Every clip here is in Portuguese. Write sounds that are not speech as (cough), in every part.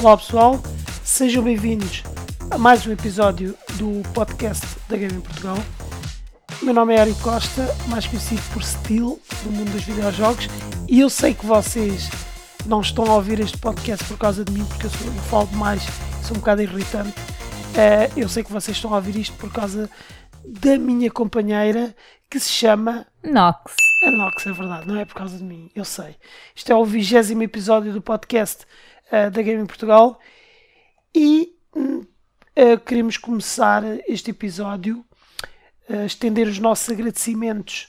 Olá pessoal, sejam bem-vindos a mais um episódio do podcast da Game em Portugal. O meu nome é Eric Costa, mais conhecido por Steel, do mundo dos videojogos, e eu sei que vocês não estão a ouvir este podcast por causa de mim, porque eu, sou, eu falo demais, sou um bocado irritante. Uh, eu sei que vocês estão a ouvir isto por causa da minha companheira que se chama Nox. A Nox, é verdade, não é por causa de mim, eu sei. Isto é o vigésimo episódio do podcast uh, da Game em Portugal e uh, queremos começar este episódio a uh, estender os nossos agradecimentos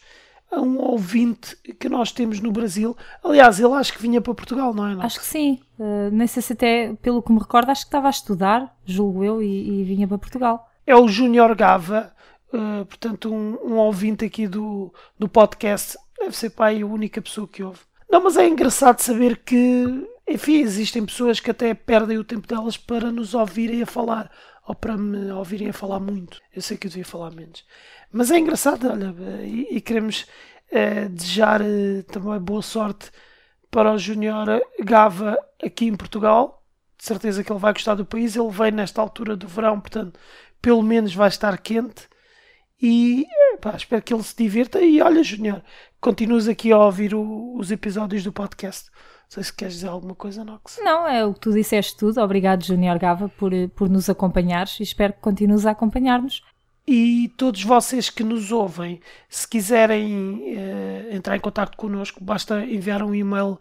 a um ouvinte que nós temos no Brasil. Aliás, ele acho que vinha para Portugal, não é? Nox? Acho que sim. Uh, nem sei se até, pelo que me recordo, acho que estava a estudar, julgo eu, e, e vinha para Portugal. É o Júnior Gava, uh, portanto, um, um, ouvinte aqui do, do podcast. Deve ser pai a única pessoa que ouve. Não, mas é engraçado saber que, enfim, existem pessoas que até perdem o tempo delas para nos ouvirem a falar ou para me ouvirem a falar muito. Eu sei que eu devia falar menos. Mas é engraçado, olha, e, e queremos uh, desejar uh, também boa sorte para o Júnior Gava aqui em Portugal. De certeza que ele vai gostar do país. Ele vem nesta altura do verão, portanto, pelo menos vai estar quente. E pá, espero que ele se divirta. E olha, Júnior, continuas aqui a ouvir o, os episódios do podcast. Não sei se queres dizer alguma coisa, Nox. Não, é o que tu disseste tudo. Obrigado, Júnior Gava, por, por nos acompanhares e espero que continues a acompanhar-nos. E todos vocês que nos ouvem, se quiserem uh, entrar em contato connosco, basta enviar um e-mail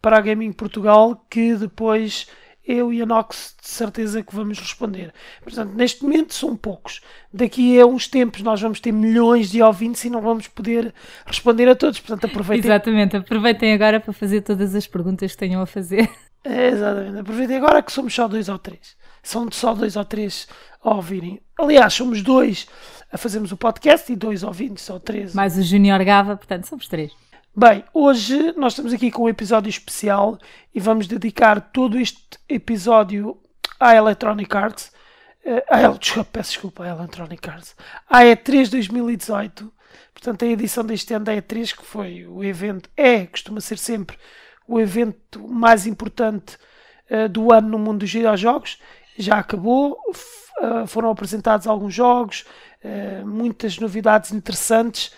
para a Gaming Portugal que depois eu e a Nox de certeza que vamos responder. Portanto, neste momento são poucos. Daqui a uns tempos nós vamos ter milhões de ouvintes e não vamos poder responder a todos. Portanto, aproveitem. Exatamente, aproveitem agora para fazer todas as perguntas que tenham a fazer. É, exatamente, aproveitem agora que somos só dois ou três. São só dois ou três a ouvirem. Aliás, somos dois a fazermos o podcast e dois ouvintes ou três. Mais o Junior Gava, portanto, somos três. Bem, hoje nós estamos aqui com um episódio especial e vamos dedicar todo este episódio à Electronic Arts. Uh, à, desculpa, peço desculpa, à Electronic Arts. À E3 2018. Portanto, a edição deste ano da E3, que foi o evento, é, costuma ser sempre o evento mais importante uh, do ano no mundo dos videojogos. Já acabou, uh, foram apresentados alguns jogos, muitas novidades interessantes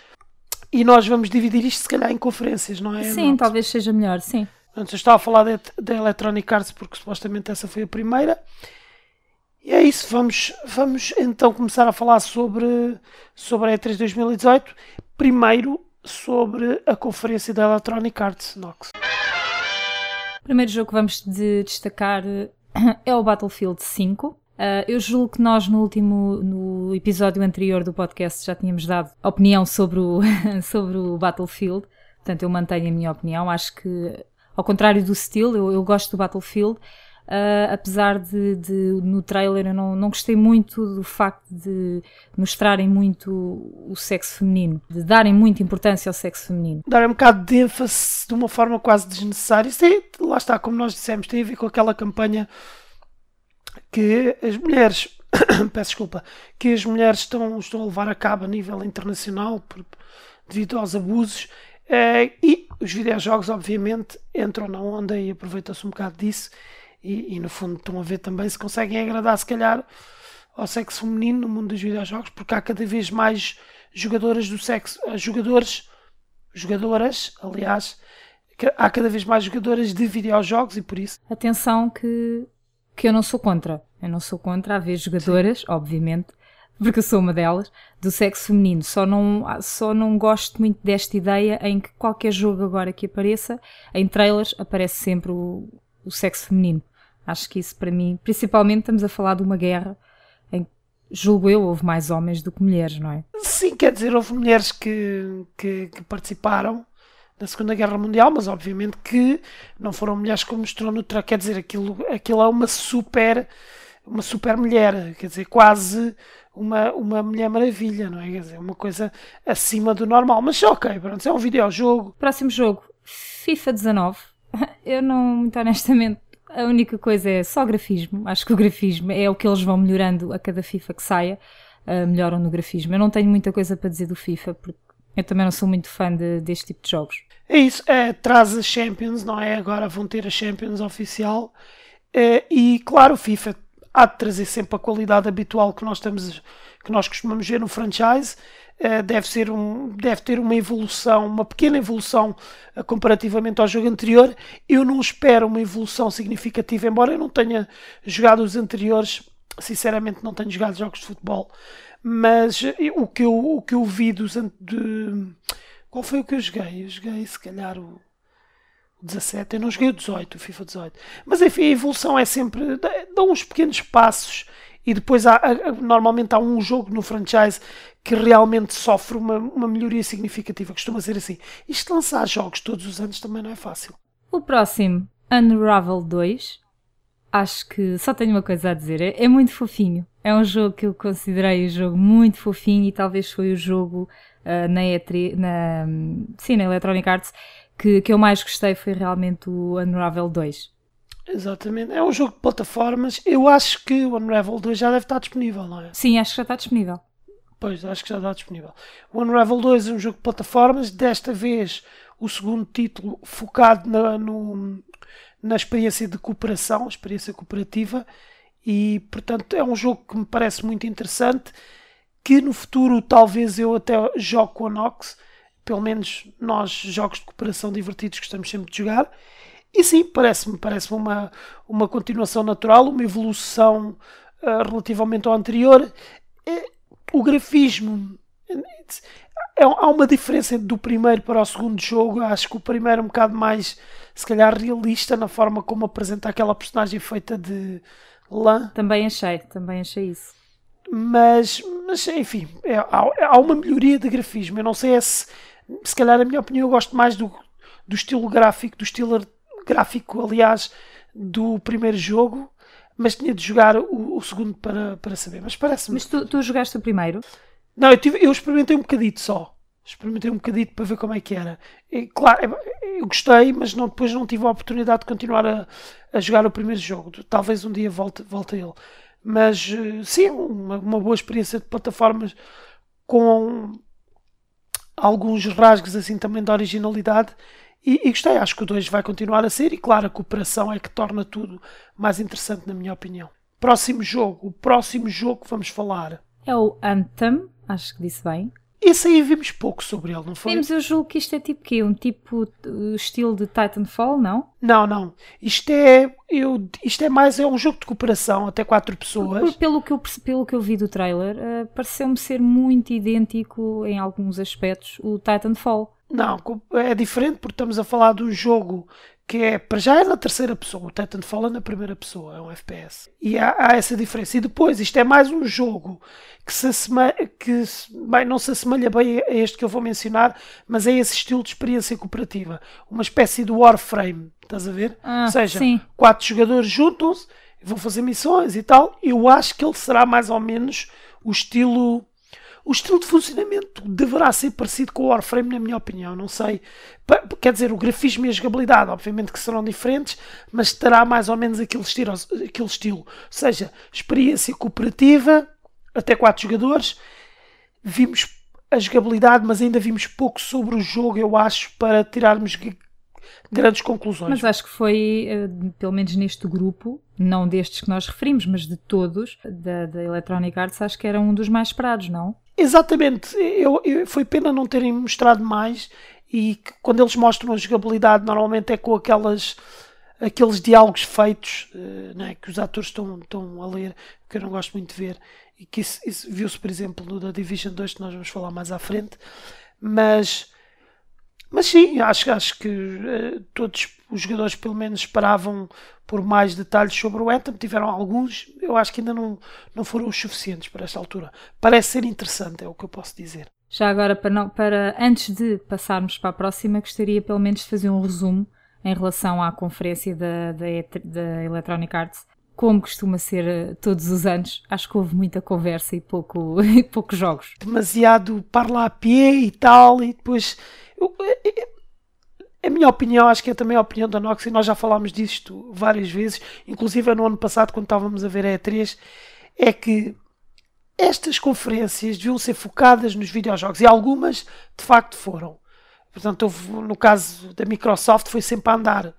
e nós vamos dividir isto, se calhar, em conferências, não é? Sim, talvez seja melhor, sim. Antes eu estava a falar da Electronic Arts porque supostamente essa foi a primeira. E é isso, vamos, vamos então começar a falar sobre, sobre a E3 2018. Primeiro sobre a conferência da Electronic Arts, Nox. O primeiro jogo que vamos de destacar (coughs) é o Battlefield 5. Uh, eu julgo que nós no último no episódio anterior do podcast já tínhamos dado opinião sobre o, (laughs) sobre o Battlefield, portanto eu mantenho a minha opinião. Acho que, ao contrário do Steel, eu, eu gosto do Battlefield, uh, apesar de, de, no trailer eu não, não gostei muito do facto de mostrarem muito o sexo feminino, de darem muita importância ao sexo feminino. Darem um bocado de ênfase de uma forma quase desnecessária. Isso é, lá está, como nós dissemos, tem a ver com aquela campanha que as mulheres, (coughs) peço desculpa, que as mulheres estão, estão a levar a cabo a nível internacional por, devido aos abusos uh, e os videojogos obviamente entram na onda e aproveitam-se um bocado disso e, e, no fundo estão a ver também se conseguem agradar se calhar ao sexo feminino no mundo dos videojogos porque há cada vez mais jogadoras do sexo, eh, jogadores, jogadoras, aliás, há cada vez mais jogadoras de videojogos e por isso. Atenção que que eu não sou contra. Eu não sou contra haver jogadoras, Sim. obviamente, porque eu sou uma delas, do sexo feminino. Só não, só não gosto muito desta ideia em que qualquer jogo agora que apareça, em trailers, aparece sempre o, o sexo feminino. Acho que isso para mim, principalmente estamos a falar de uma guerra em que, julgo eu, houve mais homens do que mulheres, não é? Sim, quer dizer, houve mulheres que, que, que participaram da Segunda Guerra Mundial, mas obviamente que não foram mulheres como mostrou no. Quer dizer, aquilo, aquilo é uma super, uma super mulher, quer dizer, quase uma, uma Mulher Maravilha, não é? Quer dizer, uma coisa acima do normal. Mas ok, pronto, é um videojogo. Próximo jogo, FIFA 19. (laughs) Eu não, muito honestamente, a única coisa é só grafismo. Acho que o grafismo é o que eles vão melhorando a cada FIFA que saia. Uh, melhoram no grafismo. Eu não tenho muita coisa para dizer do FIFA, porque eu também não sou muito fã de, deste tipo de jogos. É isso, é, traz as Champions, não é? Agora vão ter a Champions oficial Uh, e claro, o FIFA há de trazer sempre a qualidade habitual que nós, estamos, que nós costumamos ver no franchise. Uh, deve, ser um, deve ter uma evolução, uma pequena evolução uh, comparativamente ao jogo anterior. Eu não espero uma evolução significativa, embora eu não tenha jogado os anteriores. Sinceramente, não tenho jogado jogos de futebol, mas o que eu, o que eu vi dos. De, qual foi o que eu joguei? Eu joguei, se calhar, o 17, eu não joguei o 18, o FIFA 18. Mas enfim, a evolução é sempre. dá uns pequenos passos e depois há, normalmente há um jogo no franchise que realmente sofre uma, uma melhoria significativa. Costuma ser assim. Isto lançar jogos todos os anos também não é fácil. O próximo, Unravel 2. Acho que só tenho uma coisa a dizer. É, é muito fofinho. É um jogo que eu considerei um jogo muito fofinho e talvez foi o jogo uh, na E3, na, sim, na Electronic Arts que, que eu mais gostei foi realmente o Unravel 2. Exatamente, é um jogo de plataformas. Eu acho que o Unravel 2 já deve estar disponível, não é? Sim, acho que já está disponível. Pois, acho que já está disponível. O Unravel 2 é um jogo de plataformas, desta vez o segundo título focado na, no, na experiência de cooperação, experiência cooperativa, e portanto é um jogo que me parece muito interessante. Que no futuro talvez eu até jogue com a Nox pelo menos nós, jogos de cooperação divertidos, gostamos sempre de jogar. E sim, parece-me parece uma, uma continuação natural, uma evolução uh, relativamente ao anterior. O grafismo. É, há uma diferença do primeiro para o segundo jogo. Acho que o primeiro é um bocado mais, se calhar, realista na forma como apresenta aquela personagem feita de lã. Também achei, também achei isso. Mas, mas enfim, é, há, há uma melhoria de grafismo. Eu não sei se se calhar, a minha opinião, eu gosto mais do, do estilo gráfico, do estilo gráfico, aliás, do primeiro jogo, mas tinha de jogar o, o segundo para, para saber. Mas parece-me. Mas tu, tu jogaste o primeiro? Não, eu, tive, eu experimentei um bocadito só. Experimentei um bocadito para ver como é que era. E, claro, eu gostei, mas não, depois não tive a oportunidade de continuar a, a jogar o primeiro jogo. Talvez um dia volte, volte a ele. Mas eh, sim, uma, uma boa experiência de plataformas com alguns rasgos assim também de originalidade e, e, gostei, acho que o 2 vai continuar a ser e claro, a cooperação é que torna tudo mais interessante na minha opinião. Próximo jogo, o próximo jogo que vamos falar é o Anthem, acho que disse bem. Esse aí vimos pouco sobre ele, não foi? Vimos, eu julgo que isto é tipo quê? Um tipo uh, estilo de Titanfall, não? Não, não. Isto é, eu, isto é mais é um jogo de cooperação, até quatro pessoas. Pelo que eu, pelo que eu vi do trailer, uh, pareceu-me ser muito idêntico em alguns aspectos o Titanfall. Não, é diferente porque estamos a falar de um jogo que é, para já é na terceira pessoa, o Titanfall é na primeira pessoa, é um FPS. E há, há essa diferença. E depois, isto é mais um jogo que, se assemelha, que bem, não se assemelha bem a este que eu vou mencionar, mas é esse estilo de experiência cooperativa. Uma espécie de Warframe, estás a ver? Ah, Ou seja, sim. quatro jogadores juntam-se, vão fazer missões e tal. Eu acho que ele será mais ou menos o estilo o estilo de funcionamento deverá ser parecido com o Warframe, na minha opinião. Não sei. Quer dizer, o grafismo e a jogabilidade, obviamente que serão diferentes, mas terá mais ou menos aquele estilo. Aquele estilo. Ou seja, experiência cooperativa, até 4 jogadores. Vimos a jogabilidade, mas ainda vimos pouco sobre o jogo, eu acho, para tirarmos grandes conclusões. Mas acho que foi, eh, pelo menos neste grupo, não destes que nós referimos, mas de todos, da, da Electronic Arts, acho que era um dos mais esperados, não? Exatamente, eu, eu, foi pena não terem mostrado mais e que, quando eles mostram a jogabilidade normalmente é com aquelas aqueles diálogos feitos né, que os atores estão, estão a ler, que eu não gosto muito de ver, e que isso, isso viu-se, por exemplo, no da Division 2, que nós vamos falar mais à frente, mas, mas sim, acho, acho que uh, todos os jogadores pelo menos esperavam por mais detalhes sobre o Anthem, tiveram alguns, eu acho que ainda não, não foram os suficientes para esta altura. Parece ser interessante, é o que eu posso dizer. Já agora, para, não, para antes de passarmos para a próxima, gostaria pelo menos de fazer um resumo em relação à conferência da, da, da Electronic Arts. Como costuma ser eh, todos os anos, acho que houve muita conversa e, pouco, (laughs) e poucos jogos. Demasiado parla a pé e tal, e depois. A minha opinião, acho que é também a opinião da Nox, e nós já falámos disto várias vezes, inclusive no ano passado, quando estávamos a ver a E3, é que estas conferências deviam ser focadas nos videojogos e algumas de facto foram. Portanto, houve, no caso da Microsoft, foi sempre a andar.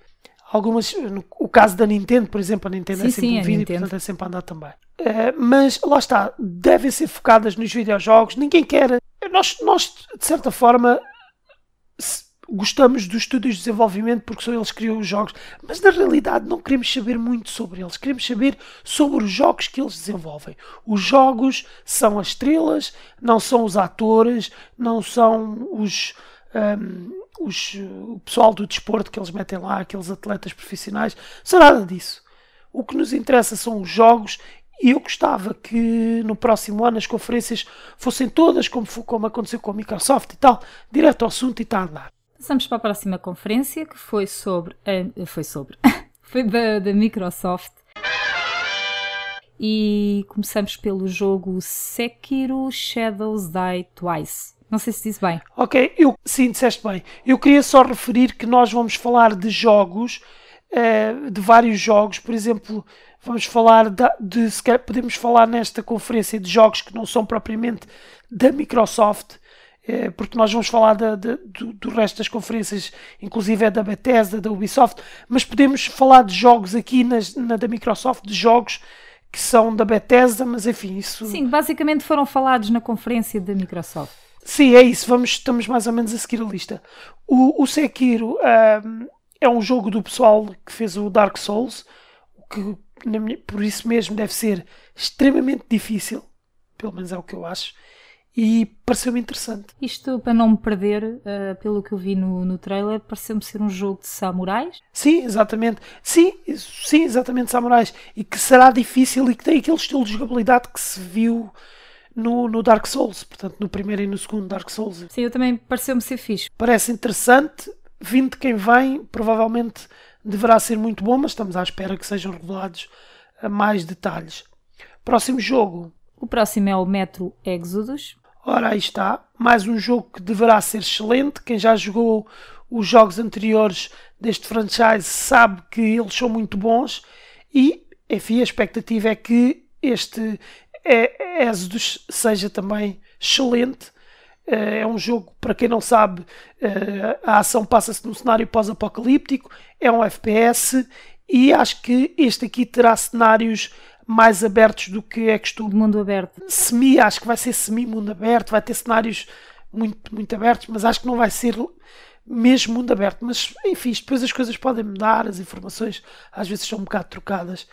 algumas, o caso da Nintendo, por exemplo, a Nintendo sim, é sempre sim, um vídeo, Nintendo. portanto é sempre a andar também. Uh, mas lá está, devem ser focadas nos videojogos, ninguém quer. Nós, nós de certa forma, gostamos dos estúdios de desenvolvimento porque são eles que criam os jogos, mas na realidade não queremos saber muito sobre eles, queremos saber sobre os jogos que eles desenvolvem. Os jogos são as estrelas, não são os atores, não são os. Um, os, o pessoal do desporto que eles metem lá, aqueles atletas profissionais, são nada disso. O que nos interessa são os jogos e eu gostava que no próximo ano as conferências fossem todas como, como aconteceu com a Microsoft e tal, direto ao assunto e está a andar. Passamos para a próxima conferência que foi sobre. Foi sobre. (laughs) foi da, da Microsoft. E começamos pelo jogo Sekiro Shadows Die Twice. Não sei se disse bem. Ok, eu, sim, disseste bem. Eu queria só referir que nós vamos falar de jogos, uh, de vários jogos, por exemplo, vamos falar de, de se podemos falar nesta conferência de jogos que não são propriamente da Microsoft, uh, porque nós vamos falar da, da, do, do, resto das conferências, inclusive é da Bethesda, da Ubisoft, mas podemos falar de jogos aqui nas, na da Microsoft, de jogos que são da Bethesda, mas enfim, isso. Sim, basicamente foram falados na conferência da Microsoft. Sim, é isso. Vamos, estamos mais ou menos a seguir a lista. O, o Sekiro um, é um jogo do pessoal que fez o Dark Souls, que minha, por isso mesmo deve ser extremamente difícil, pelo menos é o que eu acho, e pareceu-me interessante. Isto, para não me perder, uh, pelo que eu vi no, no trailer, pareceu-me ser um jogo de samurais. Sim, exatamente. Sim, sim, exatamente, samurais. E que será difícil e que tem aquele estilo de jogabilidade que se viu no, no Dark Souls, portanto, no primeiro e no segundo Dark Souls. Sim, eu também pareceu-me ser fixe. Parece interessante, vindo de quem vem, provavelmente deverá ser muito bom, mas estamos à espera que sejam revelados mais detalhes. Próximo jogo. O próximo é o Metro Exodus. Ora, aí está. Mais um jogo que deverá ser excelente. Quem já jogou os jogos anteriores deste franchise sabe que eles são muito bons e, enfim, a expectativa é que este é, Exodus seja também excelente. Eh, é um jogo, para quem não sabe, eh, a ação passa-se num cenário pós-apocalíptico, é um FPS e acho que este aqui terá cenários mais abertos do que é costume. Mundo aberto. Semi, acho que vai ser semi-mundo aberto, vai ter cenários muito, muito abertos, mas acho que não vai ser mesmo mundo aberto. Mas enfim, depois as coisas podem mudar, as informações às vezes são um bocado trocadas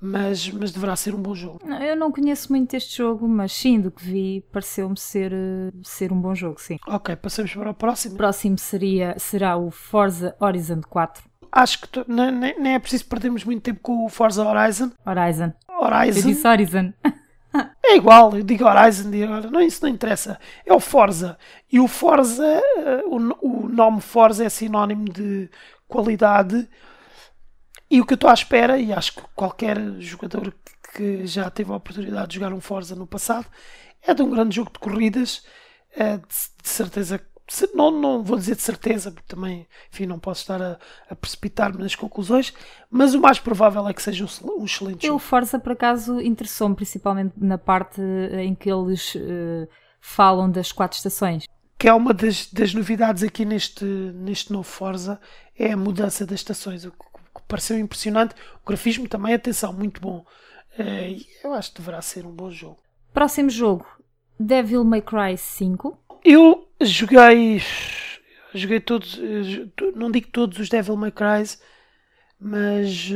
mas, mas deverá ser um bom jogo. Eu não conheço muito este jogo, mas sim, do que vi, pareceu-me ser, eh, ser um bom jogo, sim. Ok, passamos para o próximo. O próximo seria, será o Forza Horizon 4. Acho que nem, nem é preciso perdermos muito tempo com o Forza Horizon. Horizon. Horizon. Eu disse Horizon. (laughs) É igual, eu digo Horizon, digo, não, isso não interessa. É o Forza. E o Forza, eh, o, o nome Forza é sinónimo de qualidade e o que eu estou à espera, e acho que qualquer jogador que já teve a oportunidade de jogar um Forza no passado, é de um grande jogo de corridas, é de, certeza. Não, não vou dizer de certeza, porque também enfim, não posso estar a, a precipitar-me nas conclusões, mas o mais provável é que seja um, um excelente jogo. O Forza, por acaso, interessou-me principalmente na parte em que eles uh, falam das quatro estações que é uma das, das, novidades aqui neste, neste novo Forza, é a mudança das estações. O pareceu impressionante. O grafismo também, atenção, muito bom. Uh, eu acho que deverá ser um bom jogo. Próximo jogo: Devil May Cry 5. Eu joguei. Joguei todos. Não digo todos os Devil May Cry, mas.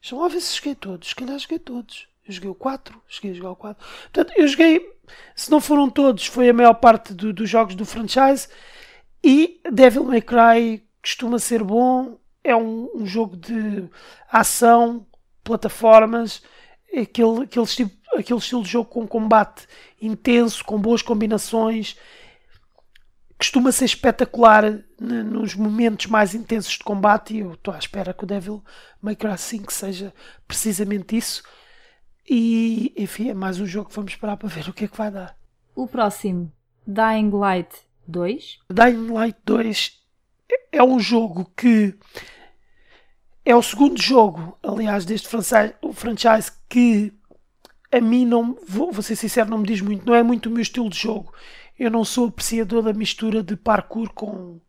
Deixa lá ver se joguei todos. Se calhar joguei todos. Eu joguei o 4. Cheguei a jogar o 4. Portanto, eu joguei. Se não foram todos, foi a maior parte do, dos jogos do franchise. E Devil May Cry costuma ser bom é um, um jogo de ação, plataformas, aquele, aquele, estilo, aquele estilo de jogo com combate intenso, com boas combinações. Costuma ser espetacular nos momentos mais intensos de combate e eu estou à espera que o Devil May Cry 5 seja precisamente isso. E enfim, é mais um jogo que vamos esperar para ver o que é que vai dar. O próximo, Dying Light 2. Dying Light 2 é um jogo que é o segundo jogo, aliás, deste franchise que a mim não vou, vou ser sincero, não me diz muito, não é muito o meu estilo de jogo. Eu não sou apreciador da mistura de parkour com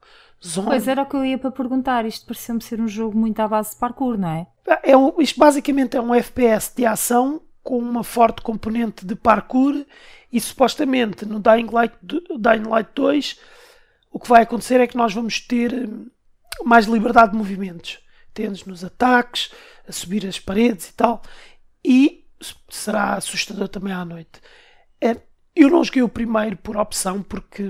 zone. Pois era o que eu ia para perguntar. Isto pareceu-me ser um jogo muito à base de parkour, não é? É um, isto basicamente é um FPS de ação com uma forte componente de parkour e supostamente no Dying Light, Dying Light 2 o que vai acontecer é que nós vamos ter hum, mais liberdade de movimentos. Nos ataques, a subir as paredes e tal. E será assustador também à noite. É, eu não joguei o primeiro por opção porque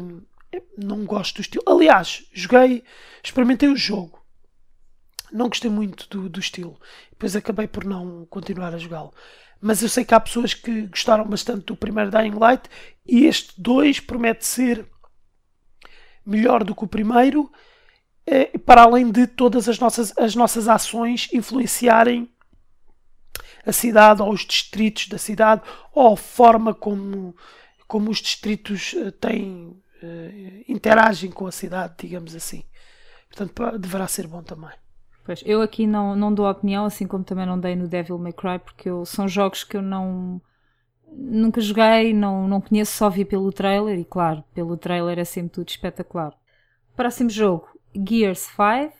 não gosto do estilo. Aliás, joguei, experimentei o jogo. Não gostei muito do, do estilo. Depois acabei por não continuar a jogá-lo. Mas eu sei que há pessoas que gostaram bastante do primeiro Dying Light e este 2 promete ser melhor do que o primeiro, para além de todas as nossas, as nossas ações influenciarem a cidade ou os distritos da cidade ou a forma como, como os distritos eh, têm, uh, interagem com a cidade, digamos assim. Portanto, deverá ser bom também. Pois, eu aqui não, não dou opinião, assim como também não dei no Devil May Cry, porque eu, são jogos que eu não nunca joguei, não, não conheço, só vi pelo trailer e claro, pelo trailer é sempre tudo espetacular. Próximo jogo, Gears 5.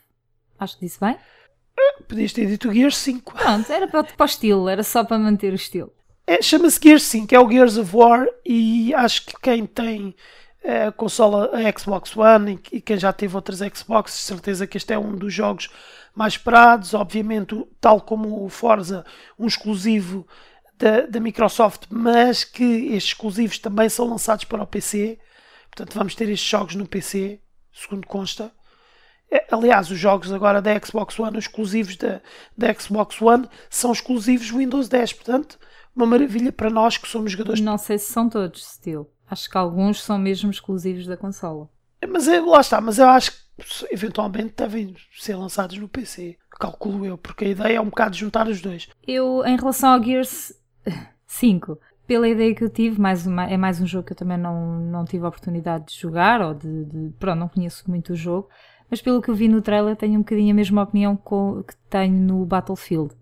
Acho que disse bem. Podias ter dito Gears 5. Pronto, era para, para o estilo, era só para manter o estilo. É, Chama-se Gears 5, é o Gears of War e acho que quem tem eh, a consola a Xbox One e, quem já teve outras Xbox, certeza que este é um dos jogos mais esperados, obviamente, tal como o Forza, um exclusivo da, da Microsoft, mas que estes exclusivos também são lançados para o PC. Portanto, vamos ter estes jogos no PC, segundo consta. É, aliás, os jogos agora da Xbox One, exclusivos da, da Xbox One, são exclusivos Windows 10. Portanto, uma maravilha para nós que somos jogadores. Não sei se são todos, Steel. Acho que alguns são mesmo exclusivos da consola. Mas é, lá está, mas eu acho que eventualmente devem ser lançados no PC. Calculo eu, porque a ideia é um bocado juntar os dois. Eu, em relação ao Gears (laughs) 5, pela ideia que eu tive, mais uma, é mais um jogo que eu também não, não tive a oportunidade de jogar, ou de, de pronto, não conheço muito o jogo, mas pelo que eu vi no trailer tenho um bocadinho a mesma opinião que tenho no Battlefield,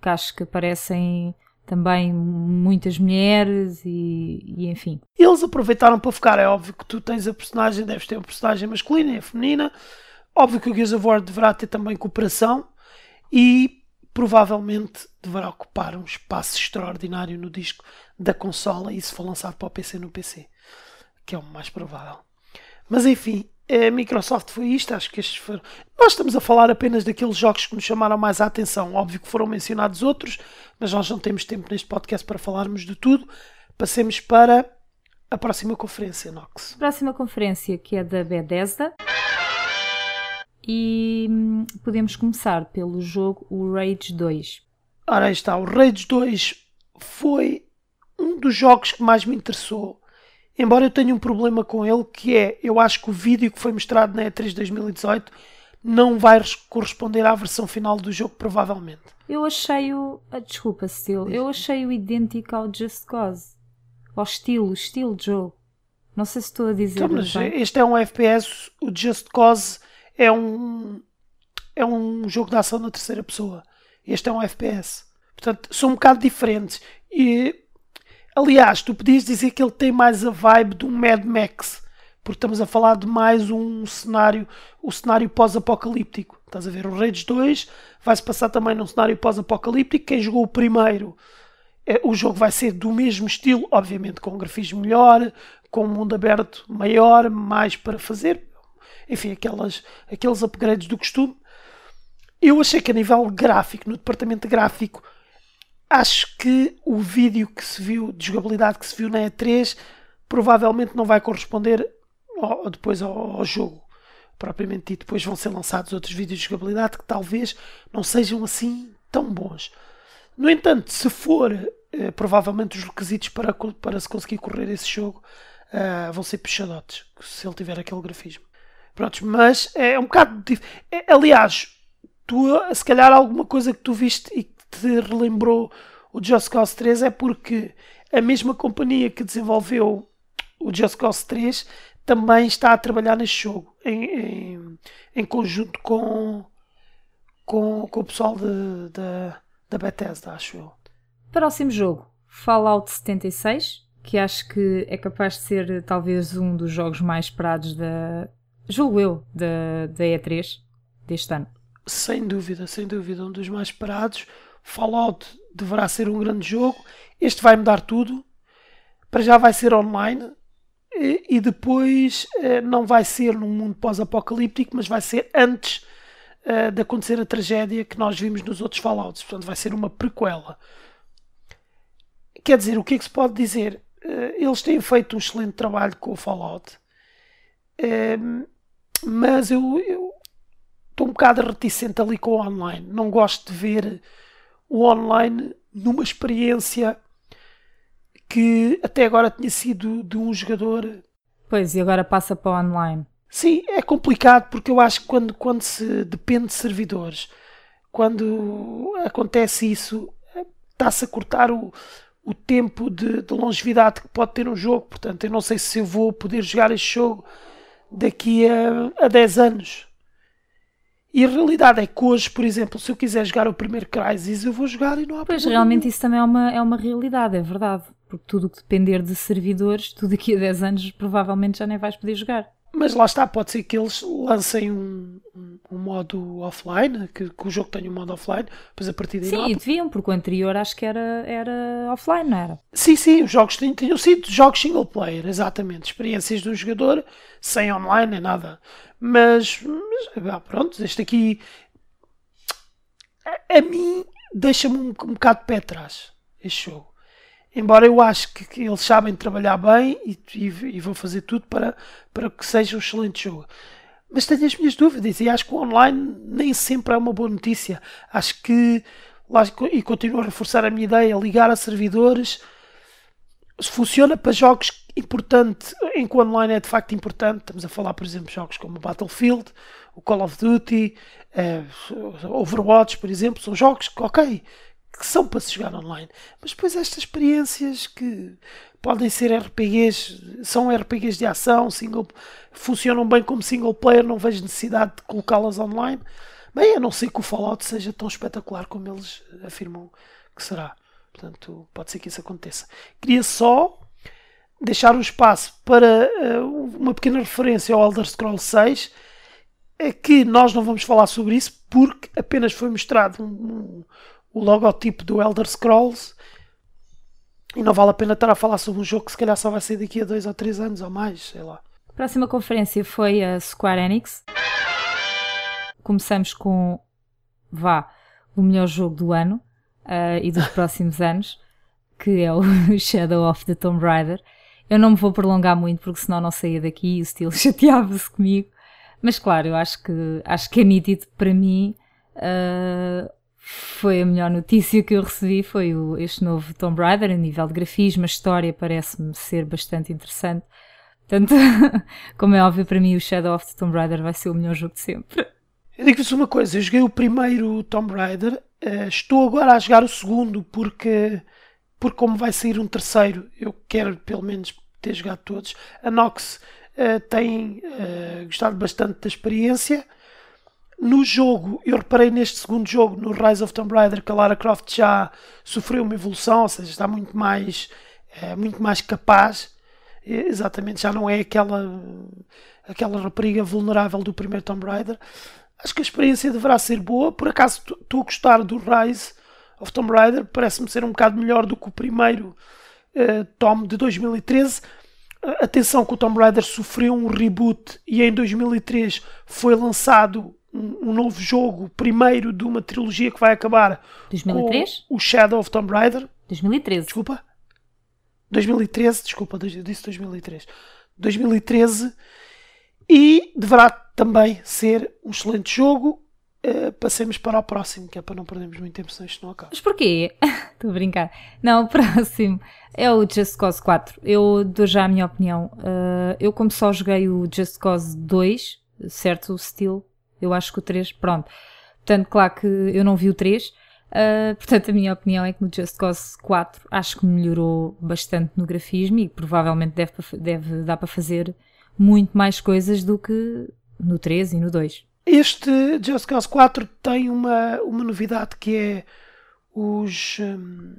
que acho que aparecem também muitas mulheres e, e, enfim. Eles aproveitaram para focar, é óbvio que tu tens a personagem, deves ter uma personagem masculina e feminina, óbvio que o Gears of War deverá ter também cooperação e provavelmente deverá ocupar um espaço extraordinário no disco da consola e se for lançado para o PC no PC, que é o mais provável. Mas enfim, a Microsoft foi isto, acho que estes foram. Nós estamos a falar apenas daqueles jogos que nos chamaram mais a atenção. Óbvio que foram mencionados outros, mas nós não temos tempo neste podcast para falarmos de tudo. Passemos para a próxima conferência, Nox. Próxima conferência que é da Bethesda. E hum, podemos começar pelo jogo o Rage 2. Ora, aí está. O Rage 2 foi um dos jogos que mais me interessou. Embora eu tenha um problema com ele, que é, eu acho que o vídeo que foi mostrado na E3 2018 não vai corresponder à versão final do jogo, provavelmente. Eu achei-o. Ah, desculpa, Steel. Eu achei-o idêntico ao Just Cause. Ao estilo, estilo de jogo. Não sei se estou a dizer. Então, mas este é um FPS, o Just Cause é um. É um jogo de ação na terceira pessoa. Este é um FPS. Portanto, são um bocado diferentes. E, aliás, tu podias dizer que ele tem mais a vibe de um Mad Max. Porque estamos a falar de mais um cenário, o cenário pós-apocalíptico. Estás a ver? O Rage 2 vai-se passar também num cenário pós-apocalíptico. Quem jogou o primeiro, é, o jogo vai ser do mesmo estilo, obviamente com um grafismo melhor, com um mundo aberto maior, mais para fazer. Enfim, aquelas, aqueles upgrades do costume. Eu achei que a nível gráfico, no departamento gráfico, acho que o vídeo que se viu, de jogabilidade que se viu na E3, provavelmente não vai corresponder ao, depois ao, ao, jogo propriamente dito. Depois vão ser lançados outros vídeos de jogabilidade que talvez não sejam assim tão bons. No entanto, se for eh, provavelmente os requisitos para, para se conseguir correr esse jogo uh, vão ser puxadotes, se ele tiver aquele grafismo. Prontos, mas é um bocado. É, aliás, tu, se calhar alguma coisa que tu viste e te relembrou o Just Cause 3 é porque a mesma companhia que desenvolveu o Just Cause 3 também está a trabalhar neste jogo em, em, em conjunto com, com, com o pessoal de, de, da Bethesda, acho eu. Próximo jogo, Fallout 76, que acho que é capaz de ser talvez um dos jogos mais esperados da, julgo eu, da, da E3 deste ano. Sem dúvida, sem dúvida, um dos mais esperados. Fallout deverá ser um grande jogo. Este vai mudar tudo. Para já vai ser online e, depois eh, não vai ser num mundo pós-apocalíptico, mas vai ser antes uh, de acontecer a tragédia que nós vimos nos outros Fallouts. Portanto, vai ser uma prequela. Quer dizer, o que é que se pode dizer? Uh, eles têm feito um excelente trabalho com o Fallout, mas eu, eu estou um bocado reticente ali com o online. Não gosto de ver o online numa experiência que até agora tinha sido de um jogador. Pois, e agora passa para o online. Sim, é complicado porque eu acho que quando, quando se depende de servidores, quando acontece isso, está-se a cortar o, o tempo de, de, longevidade que pode ter um jogo. Portanto, eu não sei se eu vou poder jogar este jogo daqui a, a 10 anos. E a realidade é que hoje, por exemplo, se eu quiser jogar o primeiro Crysis, eu vou jogar e não há Pois, realmente nenhum. isso também é uma, é uma realidade, é verdade. Porque tudo o que depender de servidores, tu daqui a 10 anos provavelmente já nem vais poder jogar. Mas lá está, pode ser que eles lancem um, um, um modo offline, que, que, o jogo tenha um modo offline, depois a partir daí. Sim, deviam, porque o anterior acho que era, era offline, não era? Sim, sim, os jogos tinham, tinham sido jogos single player, exatamente. Experiências de um jogador sem online nem nada. Mas, mas pronto, este aqui a, a mim deixa-me um, um bocado de pé atrás este jogo. Embora eu acho que, que eles sabem trabalhar bem e, e, e, vão fazer tudo para, para que seja um excelente jogo. Mas tenho as minhas dúvidas e acho que o online nem sempre é uma boa notícia. Acho que, e continuo a reforçar a minha ideia, ligar a servidores funciona para jogos importantes, em que o online é de facto importante. Estamos a falar, por exemplo, de jogos como Battlefield, o Call of Duty, uh, Overwatch, por exemplo, são jogos que, ok, que são para se jogar online. Mas depois estas experiências que podem ser RPGs, são RPGs de ação, single, funcionam bem como single player, não vejo necessidade de colocá-las online. Bem, a não ser que o Fallout seja tão espetacular como eles afirmam que será. Portanto, pode ser que isso aconteça. Queria só deixar um espaço para uh, uma pequena referência ao Elder Scrolls 6, é que nós não vamos falar sobre isso porque apenas foi mostrado um, um o logotipo do Elder Scrolls e não vale a pena estar a falar sobre um jogo que se calhar só vai sair daqui a dois ou três anos ou mais, sei lá. A próxima conferência foi a Square Enix. Começamos com, vá, o melhor jogo do ano uh, e dos (laughs) próximos anos, que é o (laughs) Shadow of the Tomb Raider. Eu não me vou prolongar muito porque senão não saía daqui e o estilo (laughs) chateava-se comigo. Mas claro, eu acho que, acho que é nítido para mim uh, foi a melhor notícia que eu recebi foi o, este novo Tomb Raider a nível de grafismo, a história parece-me ser bastante interessante. Portanto, (laughs) como é óbvio para mim, o Shadow of the Tomb Raider vai ser o melhor jogo de sempre. Eu digo-vos uma coisa, eu joguei o primeiro Tomb Raider, uh, estou agora a jogar o segundo porque, porque como vai sair um terceiro, eu quero pelo menos ter jogado todos. A Nox uh, tem uh, gostado bastante da experiência no jogo, eu reparei neste segundo jogo, no Rise of Tomb Raider, que a Lara Croft já sofreu uma evolução, ou seja, está muito mais, é, muito mais capaz. Exatamente, já não é aquela, aquela rapariga vulnerável do primeiro Tomb Raider. Acho que a experiência deverá ser boa. Por acaso estou a gostar do Rise of Tomb Raider, parece-me ser um bocado melhor do que o primeiro uh, Tomb de 2013. Atenção que o Tomb Raider sofreu um reboot e em 2003 foi lançado um, novo jogo, primeiro de uma trilogia que vai acabar 2003? com o Shadow of Tomb Raider. 2013. Desculpa. 2013, desculpa, eu disse 2003. 2013 e deverá também ser um excelente jogo. Uh, passemos para o próximo, que é para não perdermos muito tempo, senão isto não acaba. Mas porquê? (laughs) Estou a brincar. Não, o próximo é o Just Cause 4. Eu dou já a minha opinião. Uh, eu, como só joguei o Just Cause 2, certo? O Steel, eu acho que o 3, pronto. Portanto, claro que eu não vi o 3. Uh, ah, portanto, a minha opinião é que no Just Cause 4 acho que melhorou bastante no grafismo e provavelmente deve, deve dar para fazer muito mais coisas do que no 3 e no 2. Este Just Cause 4 tem uma, uma novidade que é os, um,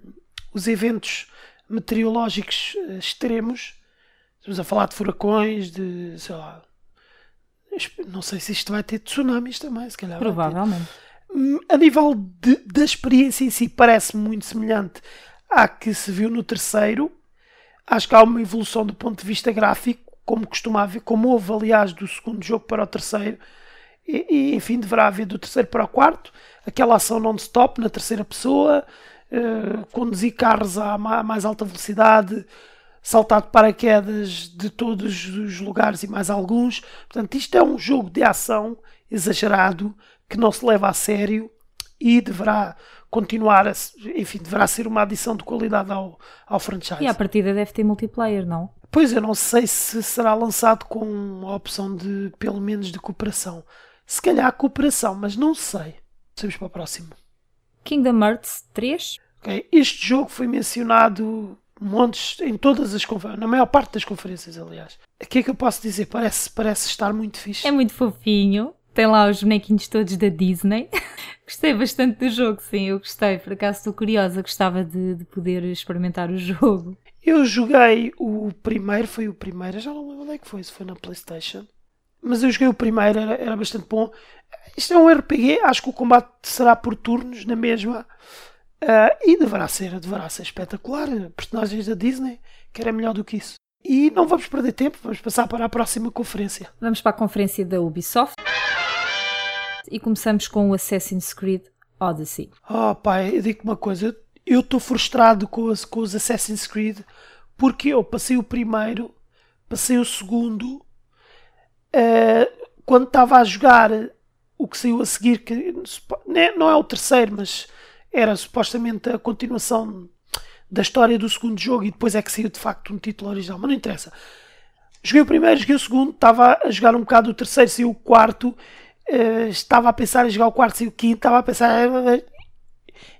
os eventos meteorológicos extremos. Estamos a falar de furacões, de sei lá, Não sei se isto vai ter tsunamis também, se calhar. Provavelmente. A nível de, da experiência em si, parece muito semelhante à que se viu no terceiro. Acho que há uma evolução do ponto de vista gráfico, como costumava, como houve, aliás, do segundo jogo para o terceiro. E, e enfim, deverá haver do terceiro para o quarto. Aquela ação non-stop na terceira pessoa, uh, conduzir carros a mais alta velocidade, saltar de paraquedas de todos os lugares e mais alguns. Portanto, isto é um jogo de ação exagerado que não se leva a sério e deverá continuar, a, enfim, deverá ser uma adição de qualidade ao, ao franchise. E a partida deve ter multiplayer, não? Pois eu não sei se será lançado com a opção de pelo menos de cooperação. Se calhar cooperação, mas não sei. Vamos para o próximo. Kingdom Hearts 3. Okay. Este jogo foi mencionado montes em todas as conferências, na maior parte das conferências, aliás. O que é que eu posso dizer? Parece, parece estar muito fixe. É muito fofinho tem lá os bonequinhos todos da Disney. (laughs) gostei bastante do jogo, sim, eu gostei. Por acaso estou curiosa, gostava de, de, poder experimentar o jogo. Eu joguei o primeiro, foi o primeiro, já não lembro onde é que foi, se foi na PlayStation. Mas eu joguei o primeiro, era, era bastante bom. Isto é um RPG, acho que o combate será por turnos, na mesma. Uh, e deverá ser, deverá ser espetacular. Personagens da Disney, que era melhor do que isso. E não vamos perder tempo, vamos passar para a próxima conferência. Vamos para a conferência da Ubisoft e começamos com o Assassin's Creed Odyssey. Oh pai, eu digo uma coisa, eu estou frustrado com os, com os Assassin's Creed porque eu passei o primeiro, passei o segundo, uh, quando estava a jogar o que saiu a seguir, que não é o terceiro, mas era supostamente a continuação da história do segundo jogo e depois é que saiu de facto um título original, mas não interessa. Joguei o primeiro, joguei o segundo, estava a jogar um bocado o terceiro, saiu o quarto uh, estava a pensar em jogar o quarto e o quinto, estava a pensar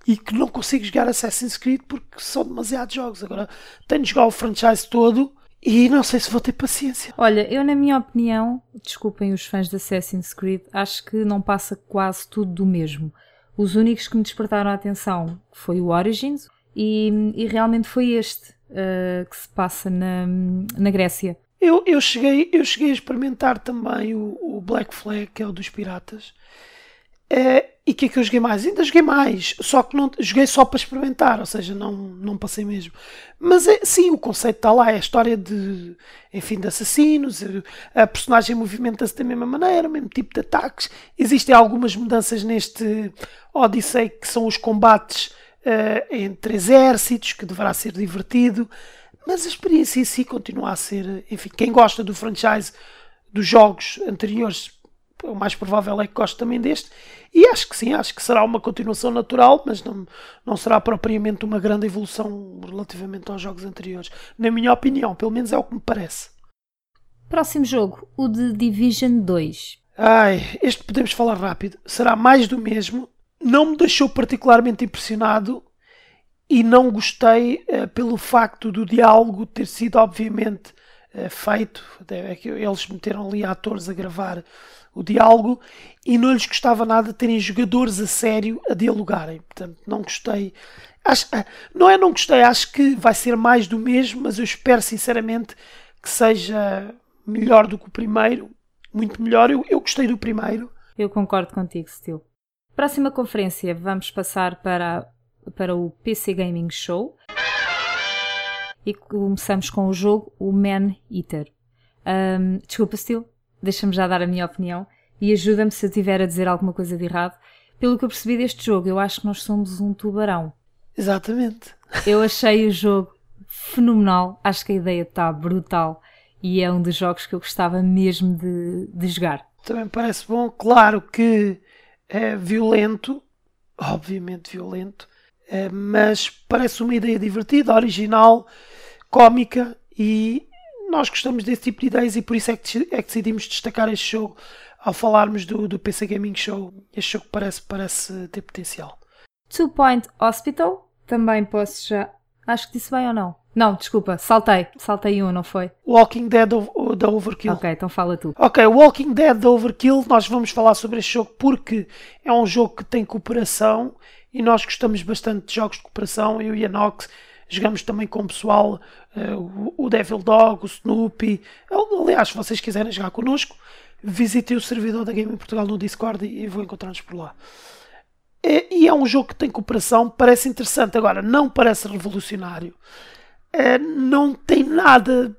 e que não consigo jogar Assassin's Creed porque são demasiados jogos. Agora tenho de jogar o franchise todo e não sei se vou ter paciência. Olha, eu na minha opinião, desculpem os fãs de Assassin's Creed, acho que não passa quase tudo do mesmo. Os únicos que me despertaram a atenção foi o Origins e, e realmente foi este uh, que se passa na, na Grécia. Eu, eu, cheguei, eu cheguei a experimentar também o, o Black Flag, que é o dos piratas. É, e o que é que eu joguei mais? Ainda joguei mais, só que não joguei só para experimentar, ou seja, não, não passei mesmo. Mas é, sim, o conceito está lá, é a história de, enfim, de assassinos, a personagem movimenta-se da mesma maneira, o mesmo tipo de ataques. Existem algumas mudanças neste Odyssey que são os combates uh, entre exércitos, que deverá ser divertido. Mas a experiência em si continua a ser, enfim, quem gosta do franchise dos jogos anteriores, o mais provável é que goste também deste. E acho que sim, acho que será uma continuação natural, mas não, não será propriamente uma grande evolução relativamente aos jogos anteriores. Na minha opinião, pelo menos é o que me parece. Próximo jogo, o de Division 2. Ai, este podemos falar rápido. Será mais do mesmo. Não me deixou particularmente impressionado e não gostei uh, pelo facto do diálogo ter sido obviamente uh, feito, é que eles meteram ali atores a gravar o diálogo e não lhes gostava nada terem jogadores a sério a dialogarem, portanto não gostei. Acho, uh, não é não gostei, acho que vai ser mais do mesmo, mas eu espero sinceramente que seja melhor do que o primeiro, muito melhor. Eu, eu gostei do primeiro. Eu concordo contigo, Steel. Próxima conferência, vamos passar para para o PC Gaming Show e começamos com o jogo o Man Eater. Um, desculpa, Steel, deixa-me já dar a minha opinião e ajuda-me se eu tiver a dizer alguma coisa de errado. Pelo que eu percebi deste jogo, eu acho que nós somos um tubarão. Exatamente. Eu achei o jogo fenomenal, acho que a ideia está brutal e é um dos jogos que eu gostava mesmo de, de jogar. Também parece bom, claro que é violento, obviamente violento, eh, mas parece uma ideia divertida, original, cómica e nós gostamos desse tipo de ideias e por isso é que, é que decidimos destacar este jogo ao falarmos do, do PC Gaming Show. Este jogo parece, parece ter potencial. Two Point Hospital, também posso já. Acho que disse bem ou não? Não, desculpa, saltei. Saltei um, não foi? Walking Dead da Overkill. Ok, então fala tu. Ok, Walking Dead da Overkill, nós vamos falar sobre este jogo porque é um jogo que tem cooperação e nós gostamos bastante de jogos de cooperação. Eu e a Nox jogamos também com o pessoal, uh, o Devil Dog, o Snoopy. Aliás, se vocês quiserem jogar connosco, visitei o servidor da Game em Portugal no Discord e, e vou encontrar-nos por lá. É, e é um jogo que tem cooperação, parece interessante. Agora, não parece revolucionário. É, não tem nada,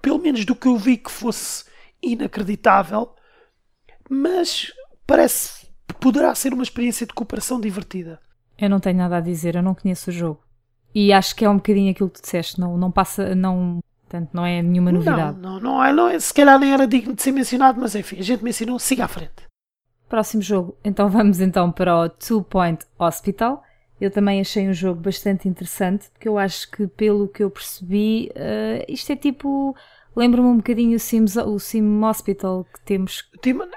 pelo menos do que eu vi, que fosse inacreditável. Mas parece poderá ser uma experiência de cooperação divertida. Eu não tenho nada a dizer, eu não conheço o jogo. E acho que é um bocadinho aquilo que tu disseste, não, não passa, não, portanto, não é nenhuma novidade. Não, não, não, é, não é, se calhar nem era digno de ser mencionado, mas enfim, a gente me ensinou, siga à frente. Próximo jogo, então vamos então para o Two Point Hospital. Eu também achei um jogo bastante interessante, porque eu acho que pelo que eu percebi, uh, isto é tipo Lembra-me um bocadinho o, Sims, o Sim Hospital que temos.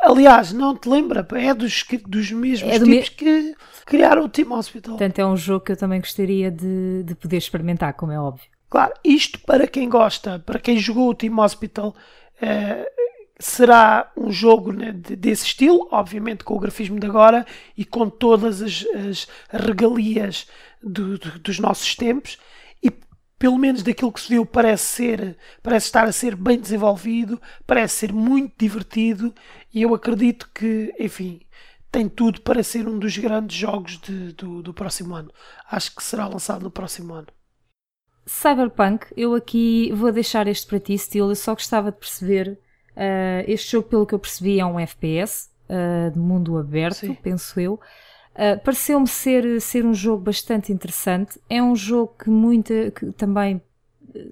Aliás, não te lembra? É dos, dos mesmos é do tipos me... que criaram o Team Hospital. Portanto, é um jogo que eu também gostaria de, de poder experimentar, como é óbvio. Claro, isto para quem gosta, para quem jogou o Team Hospital, é, será um jogo né, desse estilo, obviamente com o grafismo de agora e com todas as, as regalias do, do, dos nossos tempos pelo menos daquilo que se viu, parece ser, parece estar a ser bem desenvolvido, parece ser muito divertido e eu acredito que, enfim, tem tudo para ser um dos grandes jogos de, do, do próximo ano. Acho que será lançado no próximo ano. Cyberpunk, eu aqui vou deixar este para ti, Steel. Eu só gostava de perceber. Uh, este jogo, pelo que eu percebi, é um FPS uh, de mundo aberto, Sim. penso eu. Uh, Pareceu-me ser, ser um jogo bastante interessante. É um jogo que, muita, que também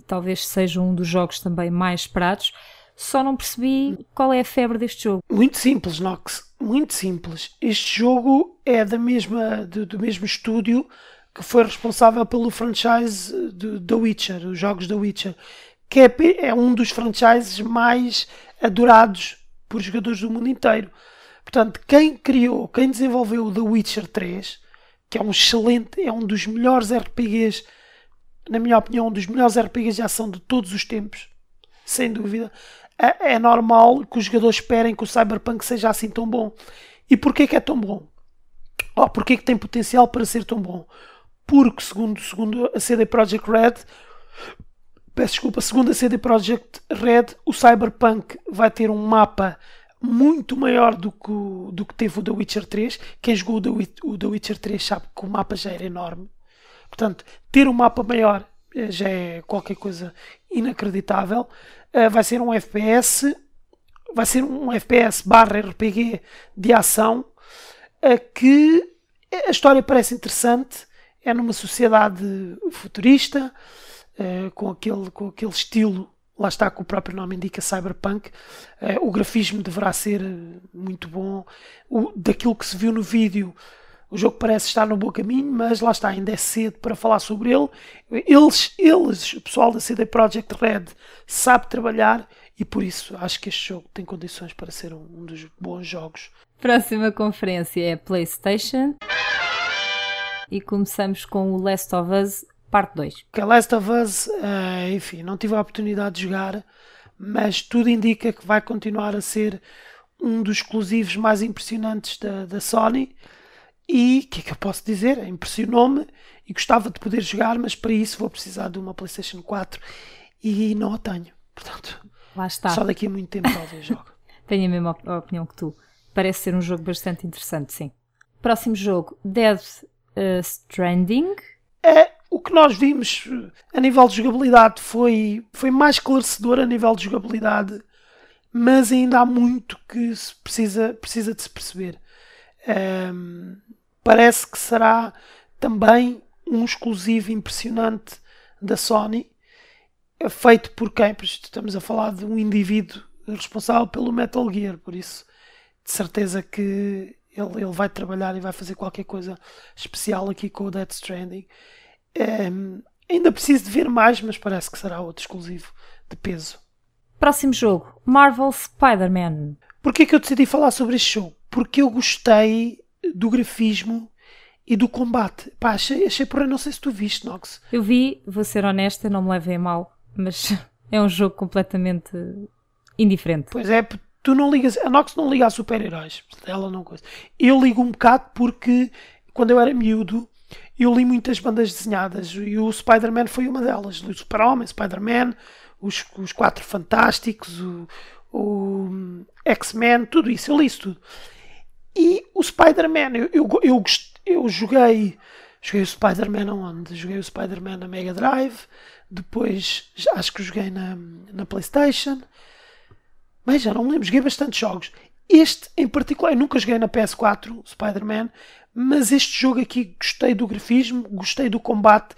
talvez seja um dos jogos também mais esperados. Só não percebi qual é a febre deste jogo. Muito simples, Nox. Muito simples. Este jogo é da mesma, do, do mesmo estúdio que foi responsável pelo franchise The Witcher, os jogos The Witcher, que é, é um dos franchises mais adorados por jogadores do mundo inteiro. Portanto, quem criou, quem desenvolveu The Witcher 3, que é um excelente, é um dos melhores RPGs, na minha opinião, um dos melhores RPGs de ação de todos os tempos, sem dúvida, é, é normal que os jogadores esperem que o Cyberpunk seja assim tão bom. E porquê que é tão bom? Oh, porquê que tem potencial para ser tão bom? Porque, segundo, segundo a CD Projekt Red, peço desculpa, segundo a CD Projekt Red, o Cyberpunk vai ter um mapa muito maior do que, do que teve o The Witcher 3. Quem jogou o The Witcher 3 sabe que o mapa já era enorme. Portanto, ter um mapa maior eh, já é qualquer coisa inacreditável. Uh, vai ser um FPS, vai ser um FPS barra RPG de ação uh, que a história parece interessante. É numa sociedade futurista, com, aquele, com aquele estilo lá está que o próprio nome indica cyberpunk. Uh, o grafismo deverá ser eh, muito bom. O, daquilo que se viu no vídeo, o jogo parece estar no bom caminho, mas lá está, ainda é cedo para falar sobre ele. Eles, eles o pessoal da CD Projekt Red, sabe trabalhar e por isso acho que este jogo tem condições para ser um, um dos bons jogos. Próxima conferência é PlayStation. E começamos com o Last of Us parte 2. Que Last of Us, uh, enfim, não tive a oportunidade de jogar, mas tudo indica que vai continuar a ser um dos exclusivos mais impressionantes da, da Sony. E o que é que eu posso dizer? Impressionou-me e gostava de poder jogar, mas para isso vou precisar de uma PlayStation 4 e não a tenho. Portanto, Lá está. só daqui a muito tempo talvez jogo. (laughs) Tenho a mesma opinião que tu. Parece ser um jogo bastante interessante, sim. Próximo jogo, Death uh, Stranding. É, o que nós vimos a nível de jogabilidade foi, foi mais esclarecedor a nível de jogabilidade, mas ainda há muito que se precisa, precisa de se perceber. Um, parece que será também um exclusivo impressionante da Sony, feito por quem? Estamos a falar de um indivíduo responsável pelo Metal Gear, por isso, de certeza que ele, ele vai trabalhar e vai fazer qualquer coisa especial aqui com o Death Stranding. Um, ainda preciso de ver mais, mas parece que será outro exclusivo de peso. Próximo jogo: Marvel Spider-Man. Porquê que eu decidi falar sobre este jogo? Porque eu gostei do grafismo e do combate. Pá, achei, achei porra, não sei se tu viste, Nox. Eu vi, vou ser honesta, não me levei a mal, mas (laughs) é um jogo completamente indiferente. Pois é, tu não ligas, a Nox não liga a super-heróis, ela não coisa. Eu ligo um bocado porque quando eu era miúdo eu li muitas bandas desenhadas e o Spider-Man foi uma delas. O Super-Homem, Spider-Man, os, os Quatro Fantásticos, o, o X-Men, tudo isso, eu li isso tudo. E o Spider-Man, eu, eu, eu, eu joguei, joguei o Spider-Man aonde? Joguei o Spider-Man na Mega Drive, depois acho que joguei na, na Playstation, mas já não me lembro, joguei bastante jogos. Este em particular, eu nunca joguei na PS4, Spider-Man, mas este jogo aqui gostei do grafismo, gostei do combate.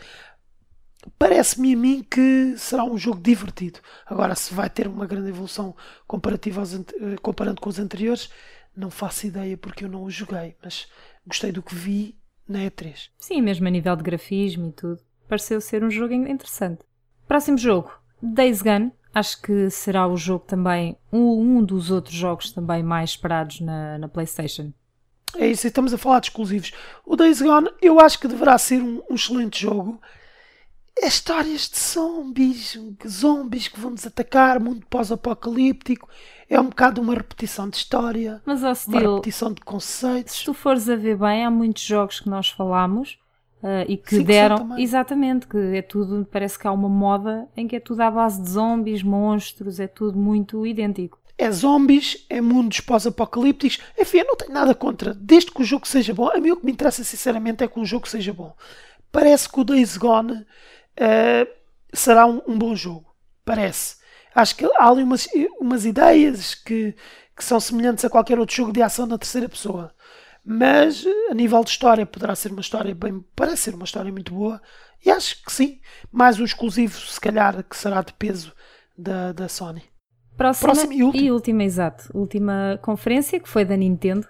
Parece-me a mim que será um jogo divertido. Agora, se vai ter uma grande evolução comparativa aos, eh, comparando com os anteriores, não faço ideia porque eu não o joguei, mas gostei do que vi na E3. Sim, mesmo a nível de grafismo e tudo. Pareceu ser um jogo interessante. Próximo jogo, Days Gone. Acho que será o jogo também, um, um dos outros jogos também mais esperados na, na PlayStation. É isso, estamos a falar de exclusivos. O Days Gone eu acho que deverá ser um, um excelente jogo. É histórias de zombies, zombies que vão nos atacar, mundo pós-apocalíptico. É um bocado uma repetição de história, Mas, ao uma repetição de conceitos. Se tu fores a ver bem, há muitos jogos que nós falamos Uh, e que Sim, deram. também. exatamente, que é tudo. Parece que há uma moda em que é tudo à base de zombies, monstros, é tudo muito idêntico. É zombies, é mundos pós-apocalípticos. Enfim, eu não tenho nada contra. Desde que o jogo seja bom. A mim o que me interessa sinceramente é que o jogo seja bom. Parece que o Days Gone uh, será um, um, bom jogo. Parece. Acho que há ali umas, umas ideias que, que são semelhantes a qualquer outro jogo de ação na terceira pessoa. Mas a nível de história poderá ser uma história bem. parece ser uma história muito boa. E acho que sim. Mais um exclusivo, se calhar, que será de peso da, da Sony. Próxima, Próxima e, última. e última, exato. Última conferência que foi da Nintendo.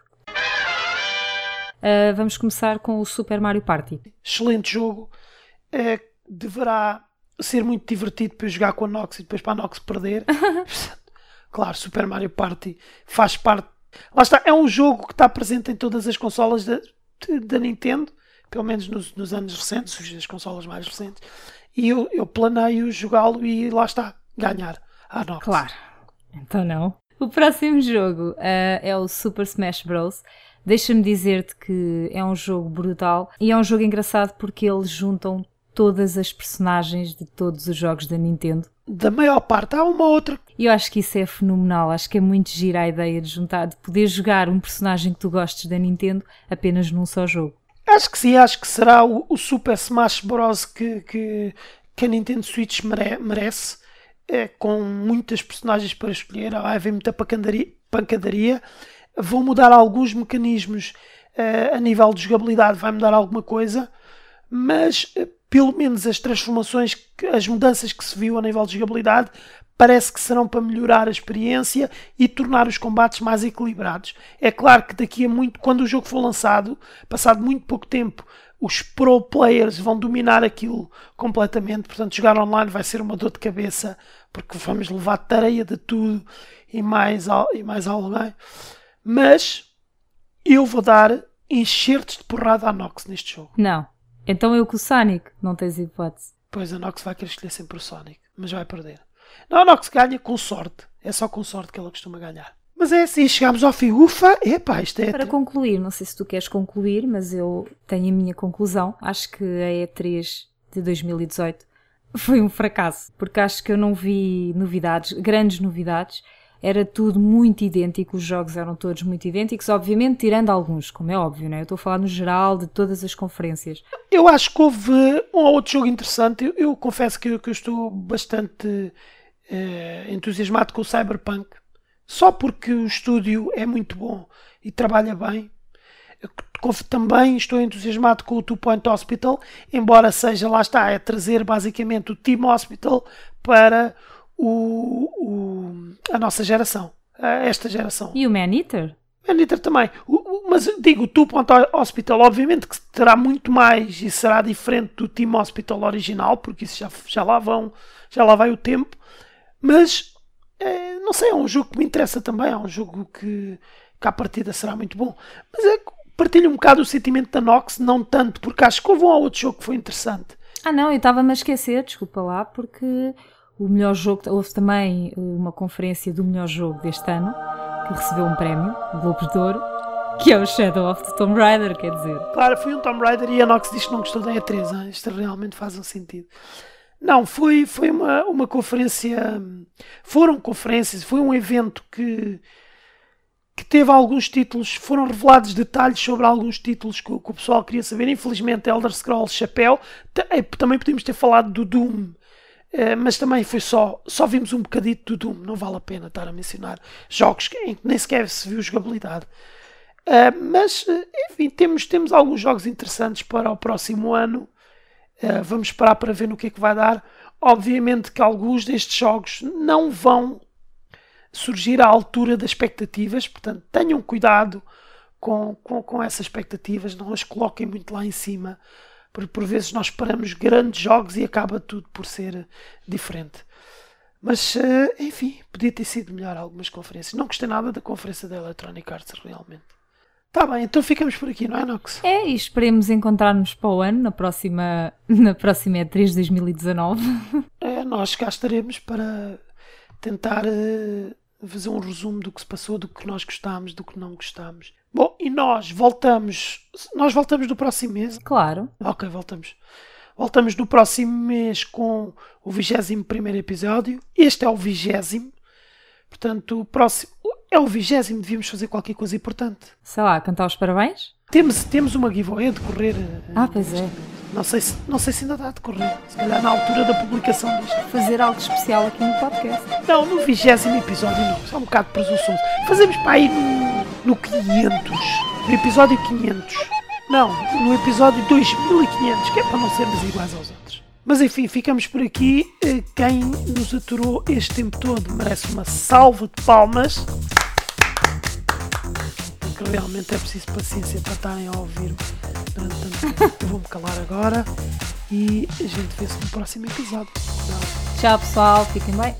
Uh, vamos começar com o Super Mario Party. Excelente jogo. Uh, deverá ser muito divertido para jogar com a Nox e depois para a Nox perder. (laughs) (laughs) claro, Super Mario Party faz parte Lá está, é um jogo que está presente em todas as consolas da, da Nintendo, pelo menos nos, nos, anos recentes, as consolas mais recentes, e eu, eu planeio jogá-lo e lá está, ganhar a Nox. Claro, então não. O próximo jogo uh, é o Super Smash Bros. Deixa-me dizer-te que é um jogo brutal e é um jogo engraçado porque eles juntam todas as personagens de todos os jogos da Nintendo. Da maior parte, há uma outra. E eu acho que isso é fenomenal. Acho que é muito gira a ideia de juntar, de poder jogar um personagem que tu gostes da Nintendo apenas num só jogo. Acho que sim, acho que será o, o Super Smash Bros. que, que, que a Nintendo Switch mere, merece. É, com muitas personagens para escolher, vai haver muita pancadaria. pancadaria. Vão mudar alguns mecanismos uh, a nível de jogabilidade, vai mudar alguma coisa, mas uh, pelo menos as transformações, as mudanças que se viu a nível de jogabilidade, parece que serão para melhorar a experiência e tornar os combates mais equilibrados. É claro que daqui a muito, quando o jogo for lançado, passado muito pouco tempo, os pro players vão dominar aquilo completamente, portanto jogar online vai ser uma dor de cabeça, porque vamos levar tareia de tudo e mais, e mais alguém. Mas eu vou dar enxertos de porrada à Nox neste jogo. Não. Então eu com o Sonic, não tens hipótese. Pois a Nox vai querer escolher sempre o Sonic, mas vai perder. Não, a Nox ganha com sorte. É só com sorte que ela costuma ganhar. Mas é assim, chegamos ao fim. Ufa, epá, isto é. Para concluir, não sei se tu queres concluir, mas eu tenho a minha conclusão. Acho que a E3 de 2018 foi um fracasso, porque acho que eu não vi novidades, grandes novidades era tudo muito idêntico, os jogos eram todos muito idênticos, obviamente tirando alguns, como é óbvio, né? eu estou a falar no geral de todas as conferências. Eu acho que houve um ou outro jogo interessante, eu, eu confesso que eu, que eu, estou bastante eh, entusiasmado com o Cyberpunk, só porque o estúdio é muito bom e trabalha bem. Também estou entusiasmado com o Two Point Hospital, embora seja, lá está, é trazer basicamente o Team Hospital para o, o, a nossa geração, esta geração. E o Man-Eater? Man-Eater também. O, mas digo, o Two Point Hospital, obviamente que terá muito mais e será diferente do Team Hospital original, porque isso já, já, lá, vão, já lá vai o tempo. Mas, é, não sei, é um jogo que me interessa também, é um jogo que, que à partida será muito bom. Mas é, partilho um bocado o sentimento da Nox, não tanto, porque acho que houve um outro jogo que foi interessante. Ah não, eu estava-me a esquecer, desculpa lá, porque o melhor jogo, houve também uma conferência do melhor jogo deste ano, que recebeu um prémio, o Globo de Ouro, que é o Shadow of the Tomb Raider, quer dizer. Claro, foi um Tomb Raider e a Nox diz que não gostou da E3, hein? isto realmente faz um sentido. Não, foi, foi uma, uma conferência. Foram conferências, foi um evento que, que teve alguns títulos, foram revelados detalhes sobre alguns títulos que, que o pessoal queria saber. Infelizmente, Elder Scrolls Chapéu. É, também podíamos ter falado do Doom, eh, mas também foi só. Só vimos um bocadito do Doom. Não vale a pena estar a mencionar jogos em que nem sequer se viu jogabilidade. Uh, mas, eh, enfim, temos, temos alguns jogos interessantes para o próximo ano. Uh, vamos esperar para ver no que é que vai dar. Obviamente que alguns destes jogos não vão surgir à altura das expectativas, portanto, tenham cuidado com, com, com essas expectativas, não as coloquem muito lá em cima, porque por vezes nós esperamos grandes jogos e acaba tudo por ser diferente. Mas, enfim, podia ter sido melhor algumas conferências. Não gostei nada da conferência da Electronic Arts, realmente. Tá bem, então ficamos por aqui, não é, Nox? É, e esperemos encontrar-nos para o ano, na próxima, na próxima E3 de 2019. É, nós cá estaremos para tentar uh, fazer um resumo do que se passou, do que nós gostámos, do que não gostámos. Bom, e nós voltamos. Nós voltamos no próximo mês? Claro. Ok, voltamos. Voltamos no próximo mês com o 21 episódio. Este é o 20. Portanto, o próximo. É o vigésimo, devíamos fazer qualquer coisa importante. Sei lá, cantar os parabéns? Temos, temos uma giveaway a decorrer. Eh, ah, pois é. Não sei, se, não sei se ainda está a decorrer. Se calhar na altura da publicação disto. Fazer algo especial aqui no podcast. Não, no vigésimo episódio não. Só um bocado de presunções. Fazemos para aí no, no 500. No episódio 500. Não, no episódio 2500, que é para não sermos iguais aos outros. Mas enfim, ficamos por aqui. Eh, quem nos aturou este tempo todo merece uma salva de palmas. Porque realmente é preciso paciência para estarem a ouvir durante tanto tempo. (laughs) Eu vou-me calar agora e a gente vê-se no próximo episódio. Tchau pessoal, fiquem bem.